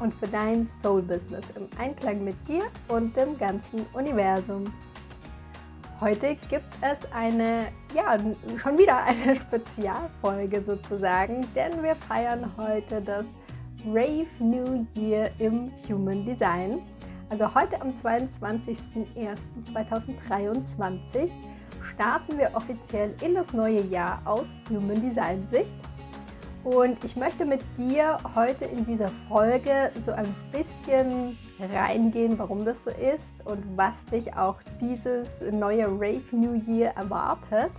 und für dein Soul-Business im Einklang mit dir und dem ganzen Universum. Heute gibt es eine, ja, schon wieder eine Spezialfolge sozusagen, denn wir feiern heute das Rave New Year im Human Design. Also heute am 22.01.2023 starten wir offiziell in das neue Jahr aus Human Design Sicht und ich möchte mit dir heute in dieser Folge so ein bisschen reingehen, warum das so ist und was dich auch dieses neue Rave New Year erwartet.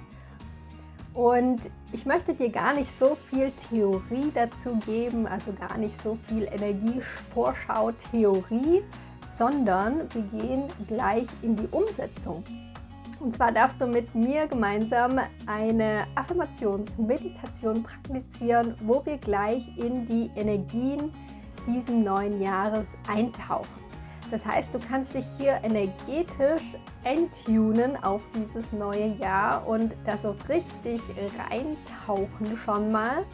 Und ich möchte dir gar nicht so viel Theorie dazu geben, also gar nicht so viel Energievorschau-Theorie, sondern wir gehen gleich in die Umsetzung. Und zwar darfst du mit mir gemeinsam eine Affirmationsmeditation praktizieren, wo wir gleich in die Energien diesen neuen Jahres eintauchen. Das heißt, du kannst dich hier energetisch enttunen auf dieses neue Jahr und da so richtig reintauchen schon mal.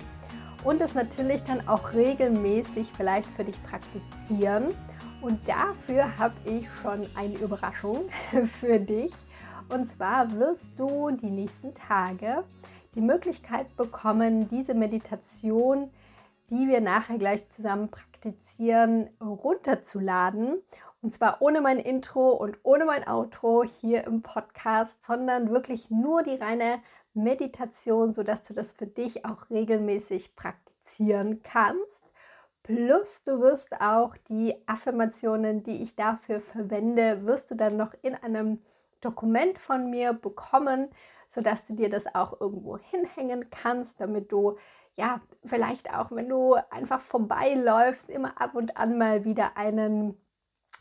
Und das natürlich dann auch regelmäßig vielleicht für dich praktizieren. Und dafür habe ich schon eine Überraschung für dich. Und zwar wirst du die nächsten Tage die Möglichkeit bekommen, diese Meditation, die wir nachher gleich zusammen praktizieren, runterzuladen. Und zwar ohne mein Intro und ohne mein Outro hier im Podcast, sondern wirklich nur die reine Meditation, sodass du das für dich auch regelmäßig praktizieren kannst. Plus du wirst auch die Affirmationen, die ich dafür verwende, wirst du dann noch in einem Dokument von mir bekommen, sodass du dir das auch irgendwo hinhängen kannst, damit du ja vielleicht auch, wenn du einfach vorbeiläufst, immer ab und an mal wieder einen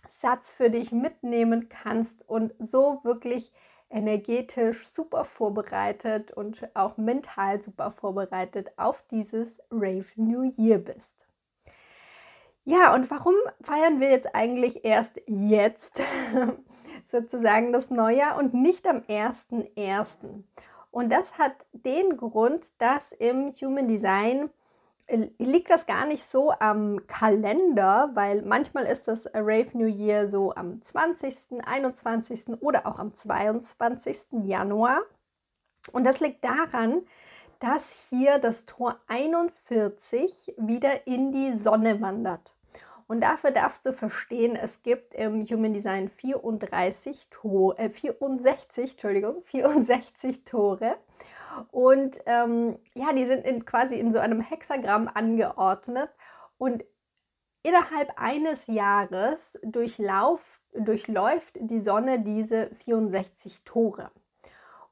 Satz für dich mitnehmen kannst und so wirklich energetisch super vorbereitet und auch mental super vorbereitet auf dieses Rave New Year bist. Ja, und warum feiern wir jetzt eigentlich erst jetzt? sozusagen das Neujahr und nicht am 1.1. Und das hat den Grund, dass im Human Design äh, liegt das gar nicht so am Kalender, weil manchmal ist das Rave New Year so am 20., 21. oder auch am 22. Januar. Und das liegt daran, dass hier das Tor 41 wieder in die Sonne wandert. Und dafür darfst du verstehen, es gibt im Human Design 34 Tore, äh 64, Entschuldigung, 64 Tore. Und ähm, ja, die sind in, quasi in so einem Hexagramm angeordnet. Und innerhalb eines Jahres durchlauf, durchläuft die Sonne diese 64 Tore.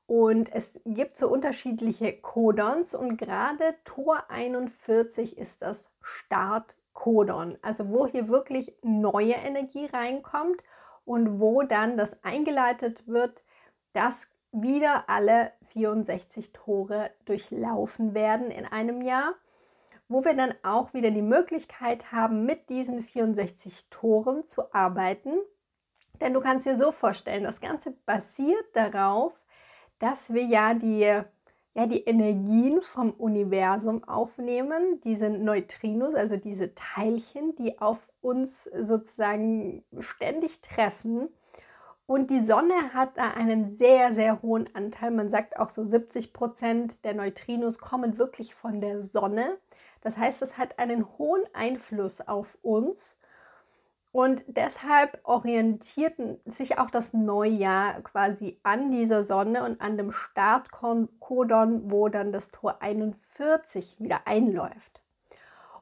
Und es gibt so unterschiedliche Codons und gerade Tor 41 ist das Start Codon, also wo hier wirklich neue Energie reinkommt und wo dann das eingeleitet wird, dass wieder alle 64 Tore durchlaufen werden in einem Jahr, wo wir dann auch wieder die Möglichkeit haben, mit diesen 64 Toren zu arbeiten. Denn du kannst dir so vorstellen, das Ganze basiert darauf, dass wir ja die ja, die Energien vom Universum aufnehmen, diese Neutrinos, also diese Teilchen, die auf uns sozusagen ständig treffen. Und die Sonne hat da einen sehr, sehr hohen Anteil. Man sagt auch so 70 Prozent der Neutrinos kommen wirklich von der Sonne. Das heißt, es hat einen hohen Einfluss auf uns. Und deshalb orientierten sich auch das Neujahr quasi an dieser Sonne und an dem Startkodon, wo dann das Tor 41 wieder einläuft.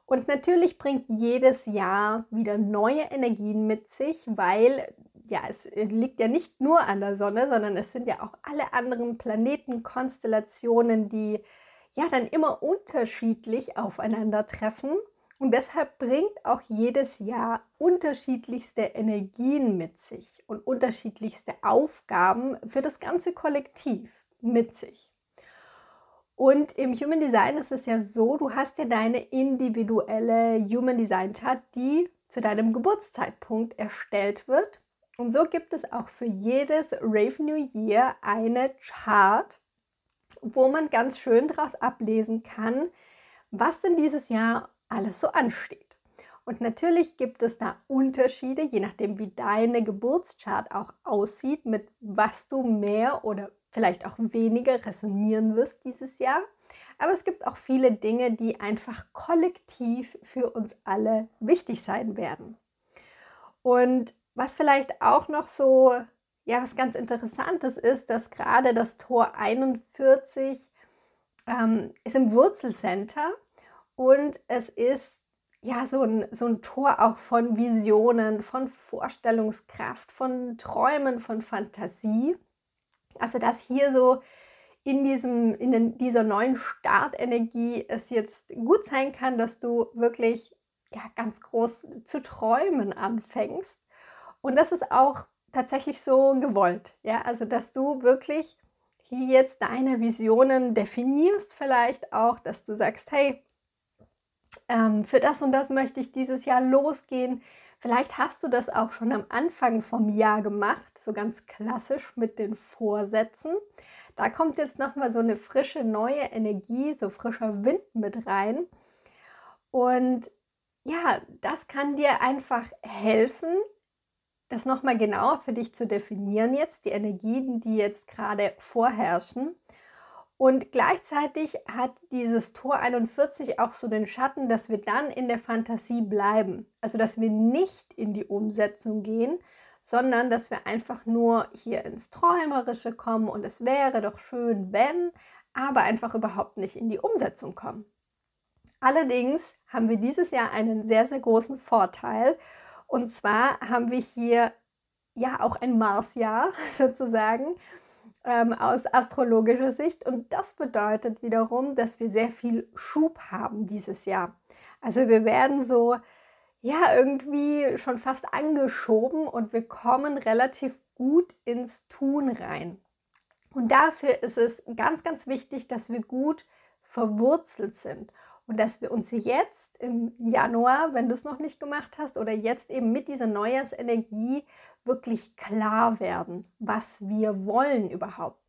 Und natürlich bringt jedes Jahr wieder neue Energien mit sich, weil ja, es liegt ja nicht nur an der Sonne, sondern es sind ja auch alle anderen Planetenkonstellationen, die ja dann immer unterschiedlich aufeinandertreffen Und deshalb bringt auch jedes Jahr unterschiedlichste Energien mit sich und unterschiedlichste Aufgaben für das ganze Kollektiv mit sich. Und im Human Design ist es ja so, du hast ja deine individuelle Human Design Chart, die zu deinem Geburtszeitpunkt erstellt wird. Und so gibt es auch für jedes Rave New Year eine Chart, wo man ganz schön daraus ablesen kann, was denn dieses Jahr alles so ansteht. Und natürlich gibt es da Unterschiede, je nachdem, wie deine Geburtschart auch aussieht, mit was du mehr oder vielleicht auch weniger resonieren wirst dieses Jahr. Aber es gibt auch viele Dinge, die einfach kollektiv für uns alle wichtig sein werden. Und was vielleicht auch noch so, ja, was ganz Interessantes ist, dass gerade das Tor 41 ähm, ist im Wurzelcenter und es ist ja so ein, so ein Tor auch von Visionen, von Vorstellungskraft, von Träumen, von Fantasie. Also dass hier so in, diesem, in den, dieser neuen Startenergie es jetzt gut sein kann, dass du wirklich ja, ganz groß zu träumen anfängst. Und das ist auch tatsächlich so gewollt. Ja? Also dass du wirklich hier jetzt deine Visionen definierst vielleicht auch, dass du sagst, hey, ähm, für das und das möchte ich dieses Jahr losgehen. Vielleicht hast du das auch schon am Anfang vom Jahr gemacht, so ganz klassisch mit den Vorsätzen. Da kommt jetzt nochmal so eine frische neue Energie, so frischer Wind mit rein. Und ja, das kann dir einfach helfen, das nochmal genauer für dich zu definieren jetzt, die Energien, die jetzt gerade vorherrschen. Und gleichzeitig hat dieses Tor 41 auch so den Schatten, dass wir dann in der Fantasie bleiben. Also dass wir nicht in die Umsetzung gehen, sondern dass wir einfach nur hier ins Träumerische kommen und es wäre doch schön, wenn, aber einfach überhaupt nicht in die Umsetzung kommen. Allerdings haben wir dieses Jahr einen sehr, sehr großen Vorteil. Und zwar haben wir hier ja auch ein Marsjahr sozusagen ähm, aus astrologischer Sicht. Und das bedeutet wiederum, dass wir sehr viel Schub haben dieses Jahr. Also wir werden so, ja, irgendwie schon fast angeschoben und wir kommen relativ gut ins Tun rein. Und dafür ist es ganz, ganz wichtig, dass wir gut verwurzelt sind und dass wir uns jetzt im Januar, wenn du es noch nicht gemacht hast, oder jetzt eben mit dieser Neujahrsenergie wirklich klar werden, was wir wollen überhaupt.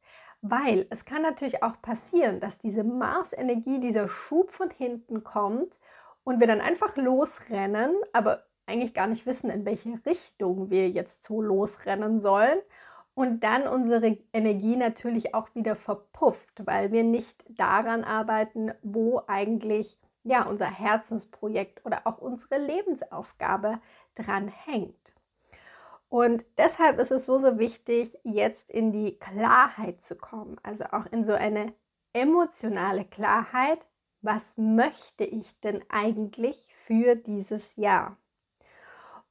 Weil es kann natürlich auch passieren, dass diese Mars-Energie, dieser Schub von hinten kommt und wir dann einfach losrennen, aber eigentlich gar nicht wissen, in welche Richtung wir jetzt so losrennen sollen. Und dann unsere Energie natürlich auch wieder verpufft, weil wir nicht daran arbeiten, wo eigentlich ja unser Herzensprojekt oder auch unsere Lebensaufgabe dran hängt. Und deshalb ist es so, so wichtig, jetzt in die Klarheit zu kommen, also auch in so eine emotionale Klarheit. Was möchte ich denn eigentlich für dieses Jahr?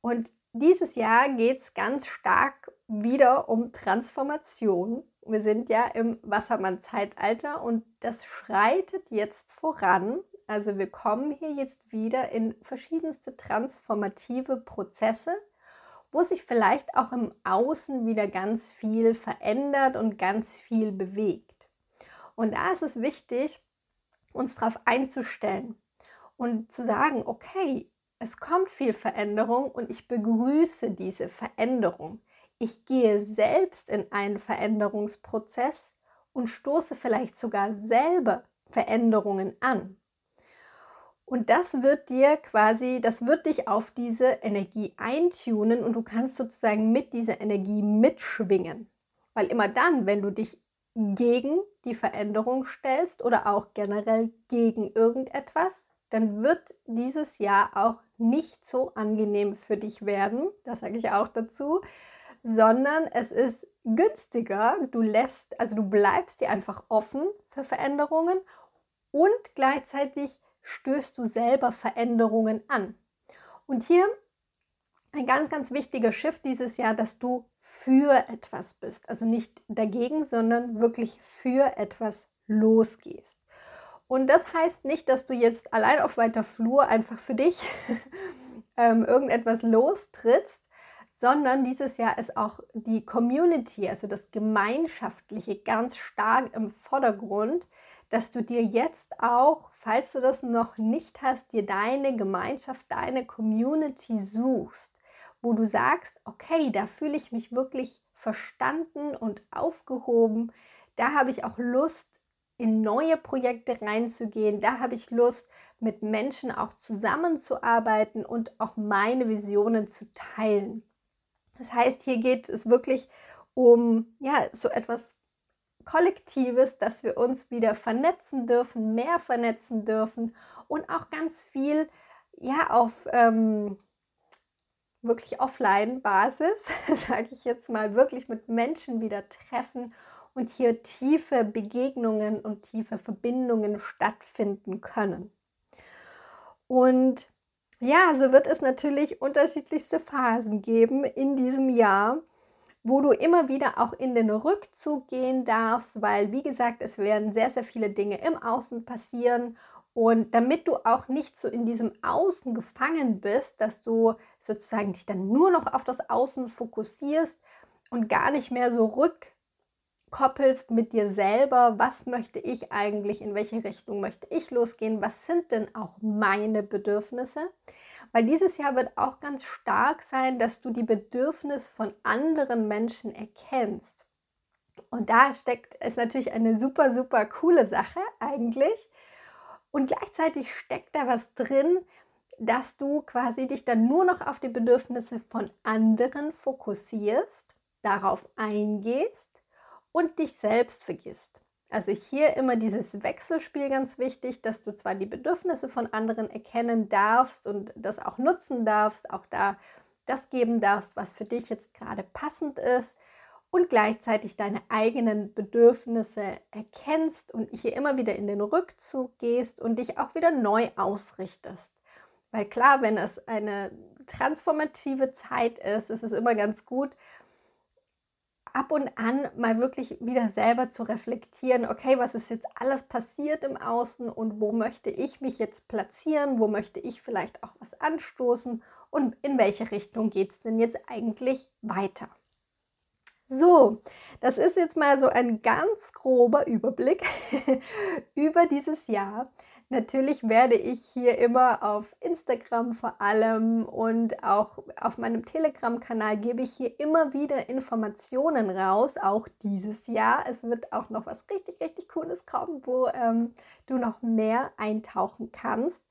Und dieses Jahr geht es ganz stark wieder um Transformation. Wir sind ja im Wassermann-Zeitalter und das schreitet jetzt voran. Also wir kommen hier jetzt wieder in verschiedenste transformative Prozesse wo sich vielleicht auch im Außen wieder ganz viel verändert und ganz viel bewegt. Und da ist es wichtig, uns darauf einzustellen und zu sagen, okay, es kommt viel Veränderung und ich begrüße diese Veränderung. Ich gehe selbst in einen Veränderungsprozess und stoße vielleicht sogar selber Veränderungen an. Und das wird dir quasi, das wird dich auf diese Energie eintunen und du kannst sozusagen mit dieser Energie mitschwingen. Weil immer dann, wenn du dich gegen die Veränderung stellst oder auch generell gegen irgendetwas, dann wird dieses Jahr auch nicht so angenehm für dich werden. Das sage ich auch dazu. Sondern es ist günstiger. Du lässt, also du bleibst dir einfach offen für Veränderungen und gleichzeitig stößt du selber Veränderungen an. Und hier ein ganz, ganz wichtiger Shift dieses Jahr, dass du für etwas bist. Also nicht dagegen, sondern wirklich für etwas losgehst. Und das heißt nicht, dass du jetzt allein auf weiter Flur einfach für dich ähm, irgendetwas lostrittst, sondern dieses Jahr ist auch die Community, also das Gemeinschaftliche, ganz stark im Vordergrund, dass du dir jetzt auch, falls du das noch nicht hast, dir deine Gemeinschaft, deine Community suchst, wo du sagst, okay, da fühle ich mich wirklich verstanden und aufgehoben, da habe ich auch Lust, in neue Projekte reinzugehen, da habe ich Lust, mit Menschen auch zusammenzuarbeiten und auch meine Visionen zu teilen. Das heißt, hier geht es wirklich um ja, so etwas Kollektives, dass wir uns wieder vernetzen dürfen, mehr vernetzen dürfen und auch ganz viel ja auf ähm, wirklich Offline-Basis, sage ich jetzt mal, wirklich mit Menschen wieder treffen und hier tiefe Begegnungen und tiefe Verbindungen stattfinden können. Und ja, so wird es natürlich unterschiedlichste Phasen geben in diesem Jahr, wo du immer wieder auch in den Rückzug gehen darfst, weil, wie gesagt, es werden sehr, sehr viele Dinge im Außen passieren. Und damit du auch nicht so in diesem Außen gefangen bist, dass du sozusagen dich dann nur noch auf das Außen fokussierst und gar nicht mehr so rück koppelst mit dir selber, was möchte ich eigentlich, in welche Richtung möchte ich losgehen, was sind denn auch meine Bedürfnisse. Weil dieses Jahr wird auch ganz stark sein, dass du die Bedürfnisse von anderen Menschen erkennst. Und da steckt es natürlich eine super, super coole Sache eigentlich. Und gleichzeitig steckt da was drin, dass du quasi dich dann nur noch auf die Bedürfnisse von anderen fokussierst, darauf eingehst und dich selbst vergisst. Also hier immer dieses Wechselspiel ganz wichtig, dass du zwar die Bedürfnisse von anderen erkennen darfst und das auch nutzen darfst, auch da das geben darfst, was für dich jetzt gerade passend ist und gleichzeitig deine eigenen Bedürfnisse erkennst und hier immer wieder in den Rückzug gehst und dich auch wieder neu ausrichtest. Weil klar, wenn es eine transformative Zeit ist, ist es immer ganz gut, ab und an mal wirklich wieder selber zu reflektieren, okay, was ist jetzt alles passiert im Außen und wo möchte ich mich jetzt platzieren, wo möchte ich vielleicht auch was anstoßen und in welche Richtung geht es denn jetzt eigentlich weiter. So, das ist jetzt mal so ein ganz grober Überblick über dieses Jahr. Natürlich werde ich hier immer auf Instagram vor allem und auch auf meinem Telegram-Kanal gebe ich hier immer wieder Informationen raus, auch dieses Jahr. Es wird auch noch was richtig, richtig Cooles kommen, wo ähm, du noch mehr eintauchen kannst.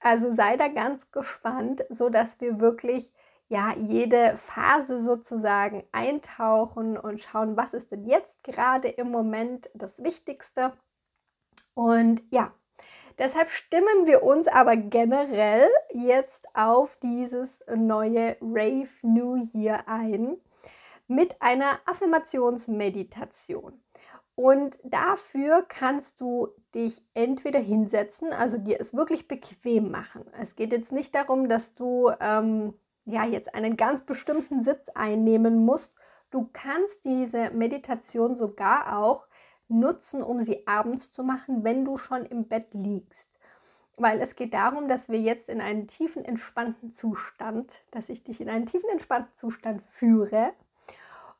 Also sei da ganz gespannt, sodass wir wirklich ja jede Phase sozusagen eintauchen und schauen, was ist denn jetzt gerade im Moment das Wichtigste. Und ja, Deshalb stimmen wir uns aber generell jetzt auf dieses neue Rave New Year ein mit einer Affirmationsmeditation. Und dafür kannst du dich entweder hinsetzen, also dir es wirklich bequem machen. Es geht jetzt nicht darum, dass du ähm, ja jetzt einen ganz bestimmten Sitz einnehmen musst. Du kannst diese Meditation sogar auch nutzen, um sie abends zu machen, wenn du schon im Bett liegst. Weil es geht darum, dass wir jetzt in einen tiefen, entspannten Zustand, dass ich dich in einen tiefen, entspannten Zustand führe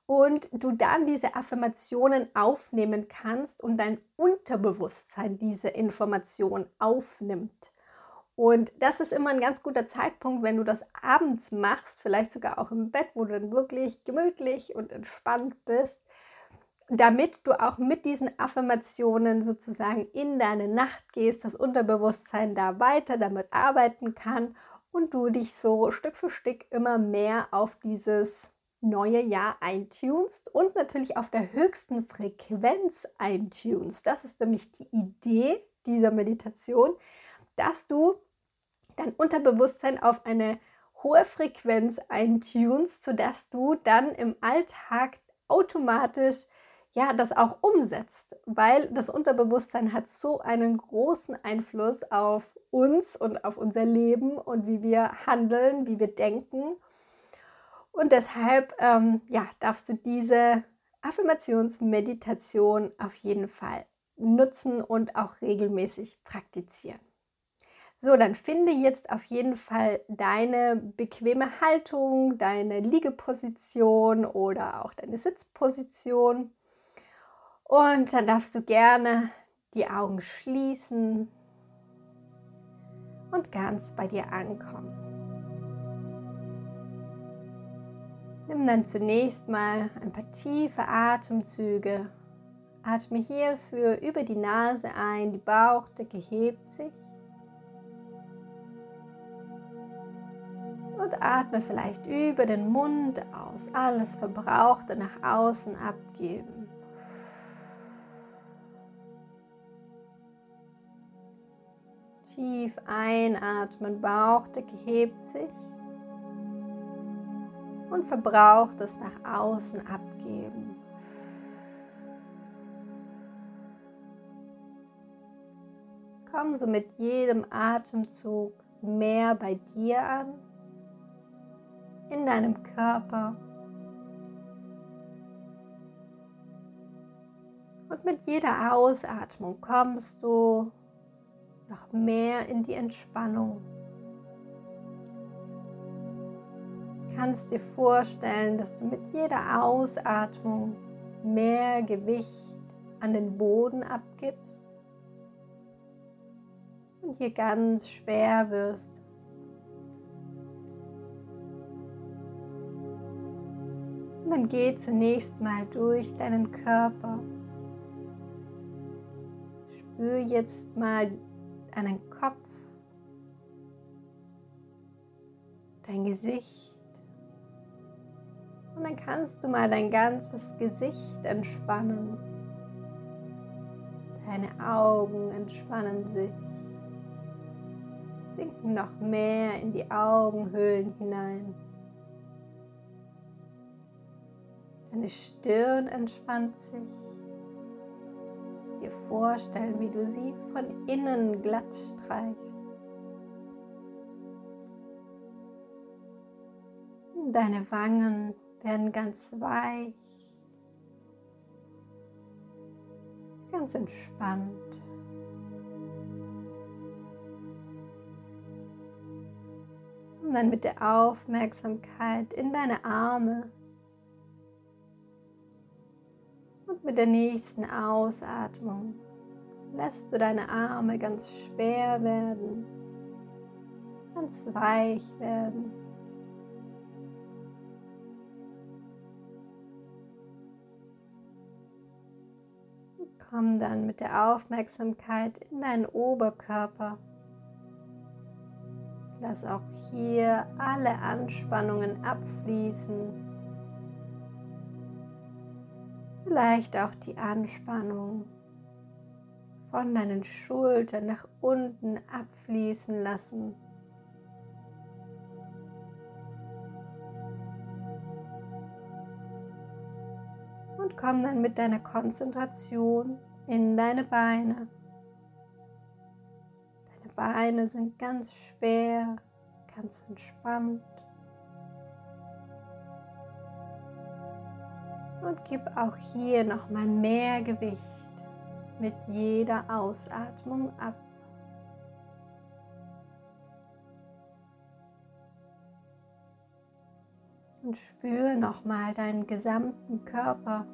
und du dann diese Affirmationen aufnehmen kannst und dein Unterbewusstsein diese Information aufnimmt. Und das ist immer ein ganz guter Zeitpunkt, wenn du das abends machst, vielleicht sogar auch im Bett, wo du dann wirklich gemütlich und entspannt bist, damit du auch mit diesen Affirmationen sozusagen in deine Nacht gehst, das Unterbewusstsein da weiter damit arbeiten kann und du dich so Stück für Stück immer mehr auf dieses neue Jahr eintunst und natürlich auf der höchsten Frequenz eintunst. Das ist nämlich die Idee dieser Meditation, dass du dein Unterbewusstsein auf eine hohe Frequenz eintunst, sodass du dann im Alltag automatisch ja, das auch umsetzt, weil das Unterbewusstsein hat so einen großen Einfluss auf uns und auf unser Leben und wie wir handeln, wie wir denken. Und deshalb ähm, ja, darfst du diese Affirmationsmeditation auf jeden Fall nutzen und auch regelmäßig praktizieren. So, dann finde jetzt auf jeden Fall deine bequeme Haltung, deine Liegeposition oder auch deine Sitzposition. Und dann darfst du gerne die Augen schließen und ganz bei dir ankommen. Nimm dann zunächst mal ein paar tiefe Atemzüge. Atme hierfür über die Nase ein, die Bauchdecke hebt sich. Und atme vielleicht über den Mund aus, alles Verbrauchte nach außen abgeben. Tief einatmen, Bauchdecke hebt sich und Verbrauchtes nach außen abgeben. Komm so mit jedem Atemzug mehr bei dir an, in deinem Körper. Und mit jeder Ausatmung kommst du noch mehr in die Entspannung. Du kannst dir vorstellen, dass du mit jeder Ausatmung mehr Gewicht an den Boden abgibst und hier ganz schwer wirst. Und dann geh zunächst mal durch deinen Körper. Spür jetzt mal deinen Kopf, dein Gesicht. Und dann kannst du mal dein ganzes Gesicht entspannen. Deine Augen entspannen sich, sinken noch mehr in die Augenhöhlen hinein. Deine Stirn entspannt sich vorstellen, wie du sie von innen glatt streichst. Deine Wangen werden ganz weich, ganz entspannt. Und dann mit der Aufmerksamkeit in deine Arme mit der nächsten Ausatmung lässt du deine Arme ganz schwer werden, ganz weich werden. Komm dann mit der Aufmerksamkeit in deinen Oberkörper. Lass auch hier alle Anspannungen abfließen Vielleicht auch die Anspannung von deinen Schultern nach unten abfließen lassen. Und komm dann mit deiner Konzentration in deine Beine. Deine Beine sind ganz schwer, ganz entspannt. Und gib auch hier nochmal mehr Gewicht mit jeder Ausatmung ab. Und spüre nochmal deinen gesamten Körper.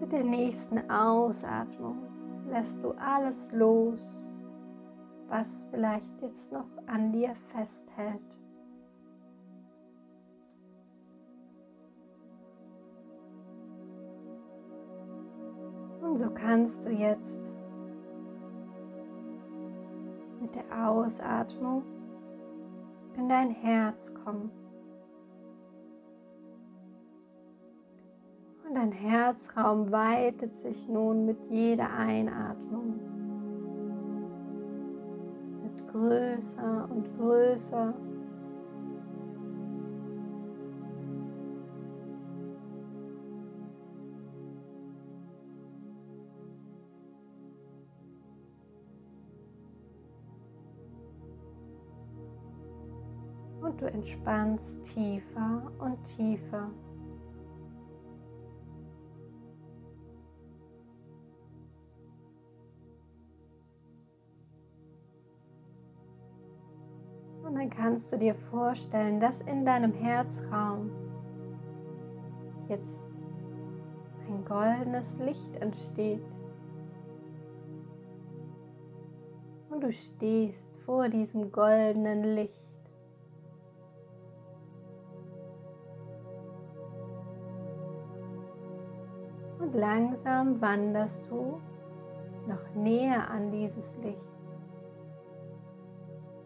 Mit der nächsten Ausatmung lässt du alles los, was vielleicht jetzt noch an dir festhält. Und so kannst du jetzt mit der Ausatmung in dein Herz kommen. Und dein Herzraum weitet sich nun mit jeder Einatmung. Wird größer und größer. entspannst tiefer und tiefer. Und dann kannst du dir vorstellen, dass in deinem Herzraum jetzt ein goldenes Licht entsteht. Und du stehst vor diesem goldenen Licht. Langsam wanderst du noch näher an dieses Licht.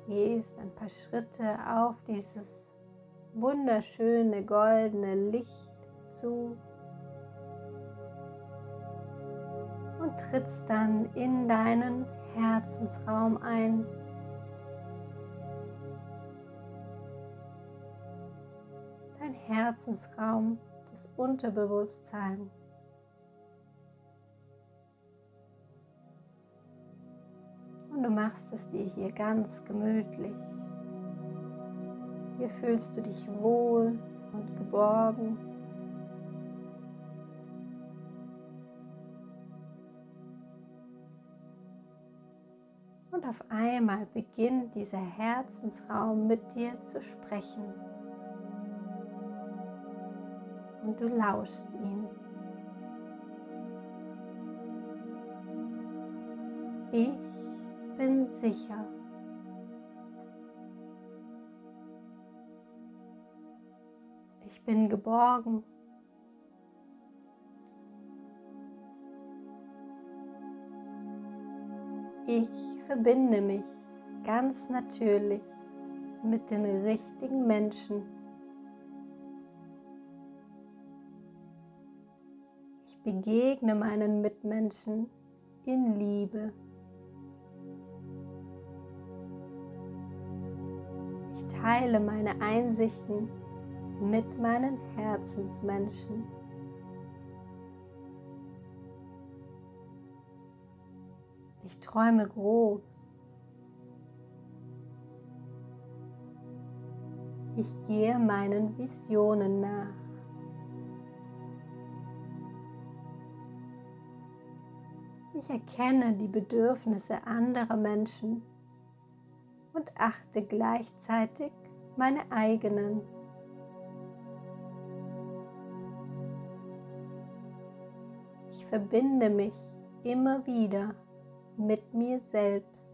Gehst ein paar Schritte auf dieses wunderschöne goldene Licht zu und trittst dann in deinen Herzensraum ein. Dein Herzensraum, das Unterbewusstsein. Machst es dir hier ganz gemütlich. Hier fühlst du dich wohl und geborgen. Und auf einmal beginnt dieser Herzensraum mit dir zu sprechen. Und du lauschst ihm. Ich bin sicher. Ich bin geborgen. Ich verbinde mich ganz natürlich mit den richtigen Menschen. Ich begegne meinen Mitmenschen in Liebe. Teile meine Einsichten mit meinen Herzensmenschen. Ich träume groß. Ich gehe meinen Visionen nach. Ich erkenne die Bedürfnisse anderer Menschen und achte gleichzeitig meine eigenen. Ich verbinde mich immer wieder mit mir selbst.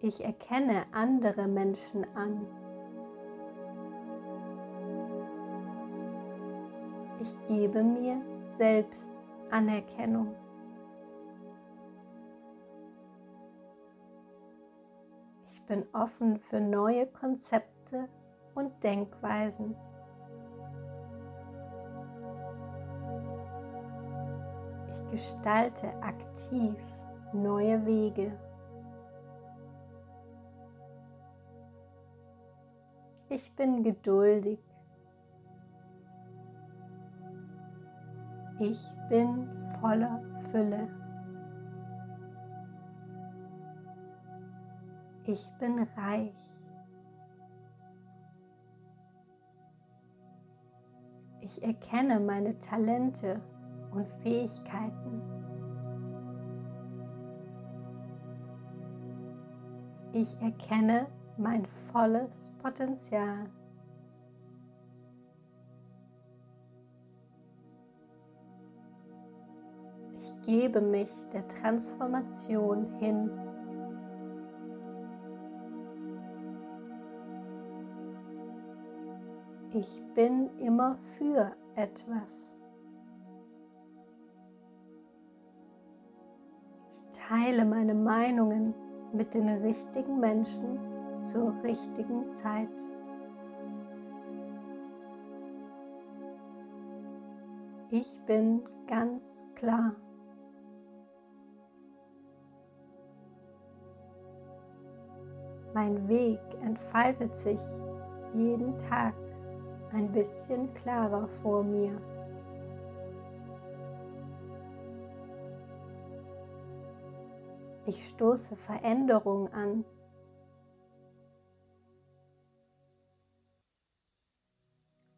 Ich erkenne andere Menschen an. Ich gebe mir selbst Anerkennung. Ich bin offen für neue Konzepte und Denkweisen. gestalte aktiv neue Wege. Ich bin geduldig. Ich bin voller Fülle. Ich bin reich. Ich erkenne meine Talente und Fähigkeiten. Ich erkenne mein volles Potenzial. Ich gebe mich der Transformation hin. Ich bin immer für etwas. teile meine Meinungen mit den richtigen Menschen zur richtigen Zeit. Ich bin ganz klar. Mein Weg entfaltet sich jeden Tag ein bisschen klarer vor mir. Ich stoße Veränderung an.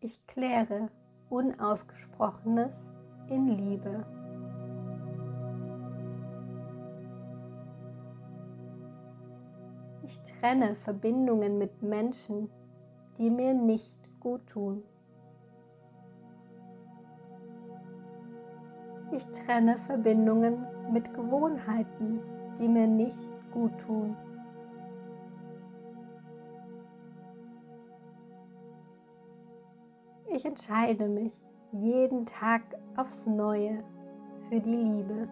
Ich kläre Unausgesprochenes in Liebe. trenne Verbindungen mit Menschen, die mir nicht gut tun. Ich trenne Verbindungen mit Gewohnheiten, die mir nicht gut tun. Ich entscheide mich jeden Tag aufs Neue für die Liebe.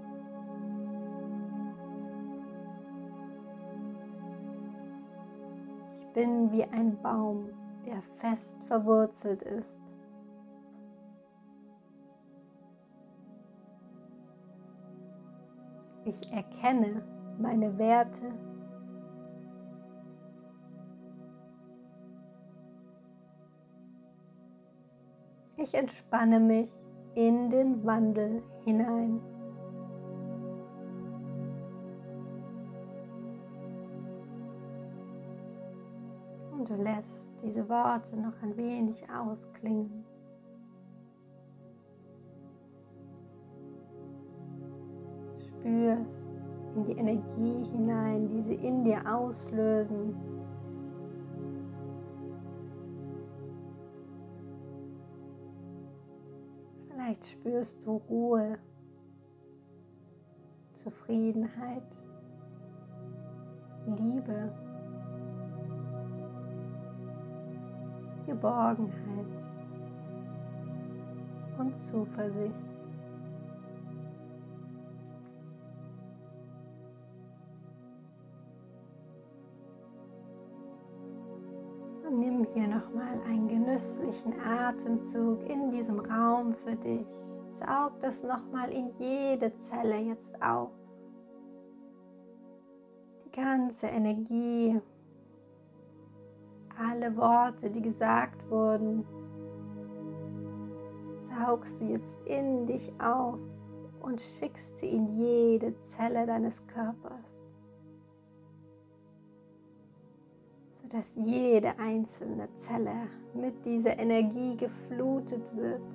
Ich bin wie ein Baum, der fest verwurzelt ist. Ich erkenne meine Werte Ich entspanne mich in den Wandel hinein. Und du lässt diese Worte noch ein wenig ausklingen. Spürst in die Energie hinein, die sie in dir auslösen. Vielleicht spürst du Ruhe, Zufriedenheit, Liebe, Geborgenheit und Zuversicht. nimm hier nochmal einen genüsslichen Atemzug in diesem Raum für dich. Saug das nochmal in jede Zelle jetzt auf. Die ganze Energie, alle Worte, die gesagt wurden, saugst du jetzt in dich auf und schickst sie in jede Zelle deines Körpers. sodass jede einzelne Zelle mit dieser Energie geflutet wird,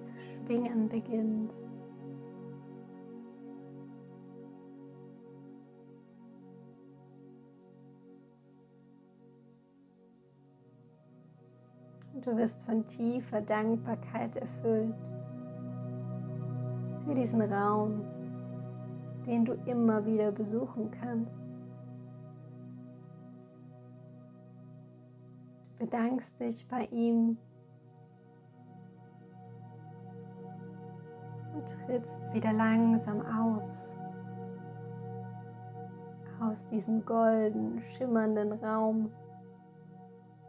zu schwingen beginnt. Und du wirst von tiefer Dankbarkeit erfüllt. Für diesen Raum, den du immer wieder besuchen kannst. bedankst dich bei ihm und trittst wieder langsam aus. Aus diesem golden, schimmernden Raum,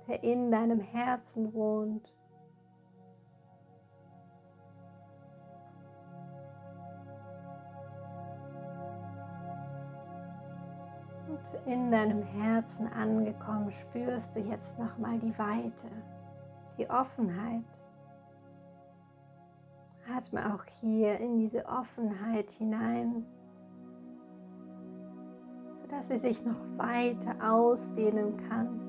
der in deinem Herzen wohnt. in deinem Herzen angekommen, spürst du jetzt nochmal die Weite, die Offenheit. Atme auch hier in diese Offenheit hinein, sodass sie sich noch weiter ausdehnen kann.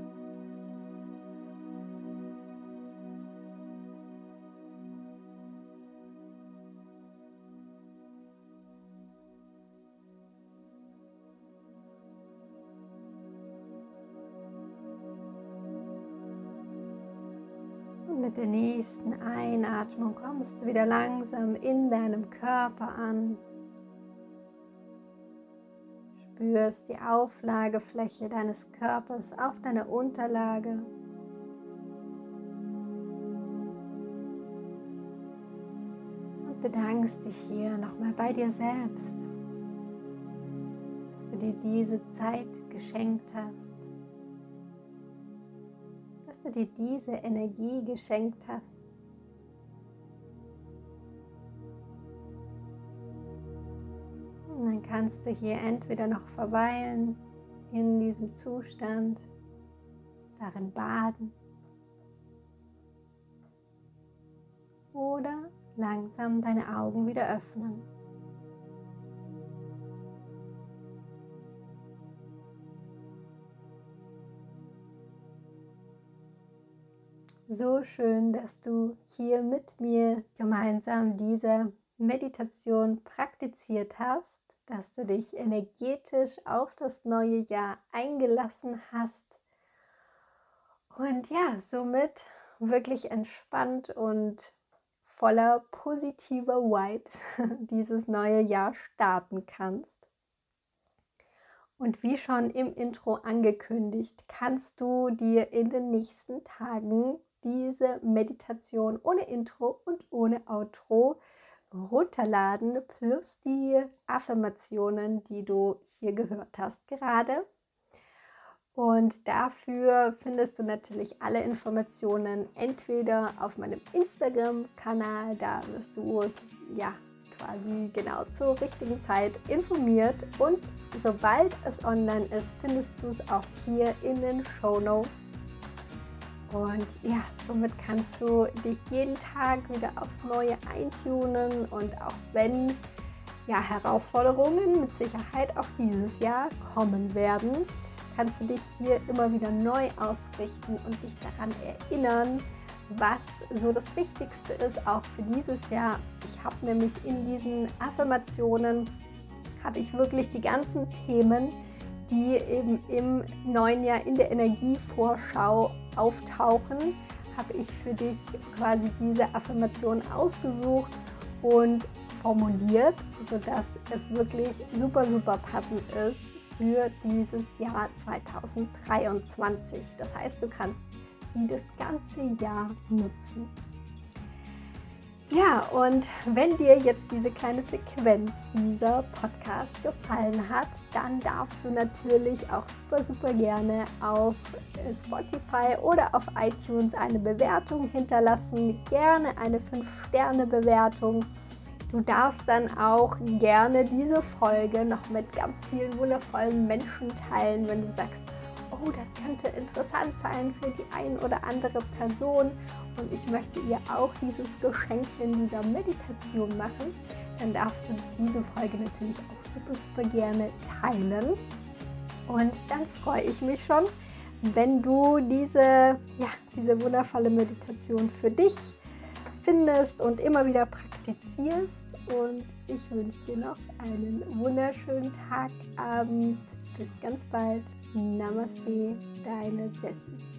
Mit der nächsten Einatmung kommst du wieder langsam in deinem Körper an. Spürst die Auflagefläche deines Körpers auf deiner Unterlage. Und bedankst dich hier nochmal bei dir selbst, dass du dir diese Zeit geschenkt hast du dir diese Energie geschenkt hast. Und dann kannst du hier entweder noch verweilen in diesem Zustand, darin baden oder langsam deine Augen wieder öffnen. So schön, dass du hier mit mir gemeinsam diese Meditation praktiziert hast. dass du dich energetisch auf das neue Jahr eingelassen hast. Und ja, somit wirklich entspannt und voller positiver Vibes dieses neue Jahr starten kannst. Und wie schon im Intro angekündigt, kannst du dir in den nächsten Tagen diese Meditation ohne Intro und ohne Outro runterladen, plus die Affirmationen, die du hier gehört hast gerade. Und dafür findest du natürlich alle Informationen entweder auf meinem Instagram-Kanal, da wirst du ja quasi genau zur richtigen Zeit informiert. Und sobald es online ist, findest du es auch hier in den Show Notes. Und ja, somit kannst du dich jeden Tag wieder aufs Neue eintunen und auch wenn ja, Herausforderungen mit Sicherheit auch dieses Jahr kommen werden, kannst du dich hier immer wieder neu ausrichten und dich daran erinnern, was so das Wichtigste ist, auch für dieses Jahr. Ich habe nämlich in diesen Affirmationen, habe ich wirklich die ganzen Themen, die eben im neuen Jahr in der Energievorschau auftauchen, habe ich für dich quasi diese Affirmation ausgesucht und formuliert, sodass es wirklich super, super passend ist für dieses Jahr 2023. Das heißt, du kannst sie das ganze Jahr nutzen. Ja, und wenn dir jetzt diese kleine Sequenz dieser Podcast gefallen hat, dann darfst du natürlich auch super, super gerne auf Spotify oder auf iTunes eine Bewertung hinterlassen. Gerne eine 5-Sterne-Bewertung Du darfst dann auch gerne diese Folge noch mit ganz vielen wundervollen Menschen teilen, wenn du sagst, oh, das könnte interessant sein für die ein oder andere Person und ich möchte ihr auch dieses Geschenkchen dieser Meditation machen, dann darfst du diese Folge natürlich auch super, super gerne teilen. Und dann freue ich mich schon, wenn du diese, ja, diese wundervolle Meditation für dich findest und immer wieder praktizierst. Und ich wünsche dir noch einen wunderschönen Tag, Abend. Bis ganz bald. Namaste, deine Jessie.